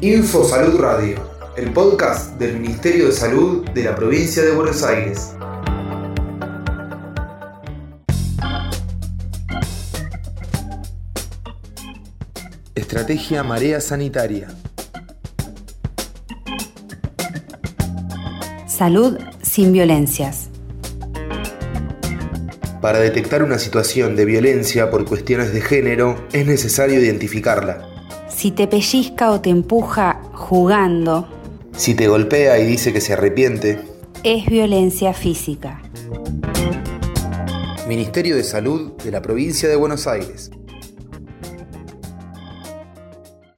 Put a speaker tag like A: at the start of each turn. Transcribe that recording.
A: Info Salud Radio, el podcast del Ministerio de Salud de la provincia de Buenos Aires. Estrategia Marea Sanitaria.
B: Salud sin violencias.
A: Para detectar una situación de violencia por cuestiones de género es necesario identificarla.
B: Si te pellizca o te empuja jugando,
A: Si te golpea y dice que se arrepiente,
B: es violencia física.
A: Ministerio de Salud de la provincia de Buenos Aires.